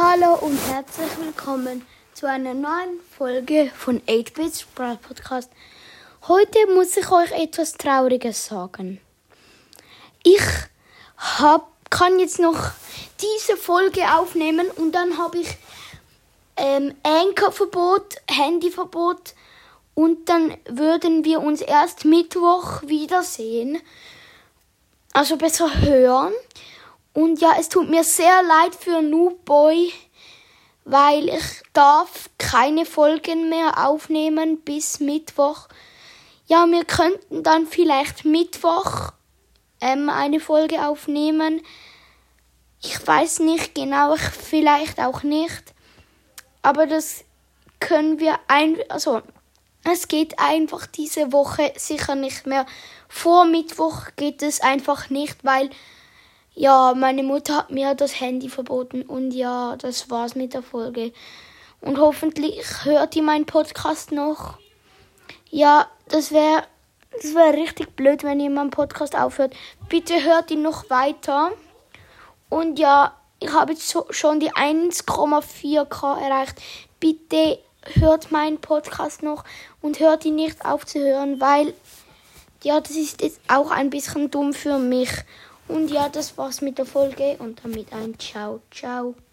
Hallo und herzlich willkommen zu einer neuen Folge von 8-Bit Sprawl Podcast. Heute muss ich euch etwas Trauriges sagen. Ich hab, kann jetzt noch diese Folge aufnehmen und dann habe ich ähm, Anchor-Verbot, Handyverbot und dann würden wir uns erst Mittwoch wiedersehen. Also besser hören. Und ja, es tut mir sehr leid für Noob Boy, weil ich darf keine Folgen mehr aufnehmen bis Mittwoch. Ja, wir könnten dann vielleicht Mittwoch ähm, eine Folge aufnehmen. Ich weiß nicht genau, vielleicht auch nicht. Aber das können wir ein, also es geht einfach diese Woche sicher nicht mehr. Vor Mittwoch geht es einfach nicht, weil ja, meine Mutter hat mir das Handy verboten und ja, das war's mit der Folge. Und hoffentlich hört ihr meinen Podcast noch. Ja, das wäre das wäre richtig blöd, wenn ihr meinen Podcast aufhört. Bitte hört ihn noch weiter. Und ja, ich habe jetzt schon die 1,4k erreicht. Bitte hört meinen Podcast noch und hört ihn nicht auf zu hören, weil ja, das ist jetzt auch ein bisschen dumm für mich. Und ja, das war's mit der Folge und damit ein Ciao, ciao.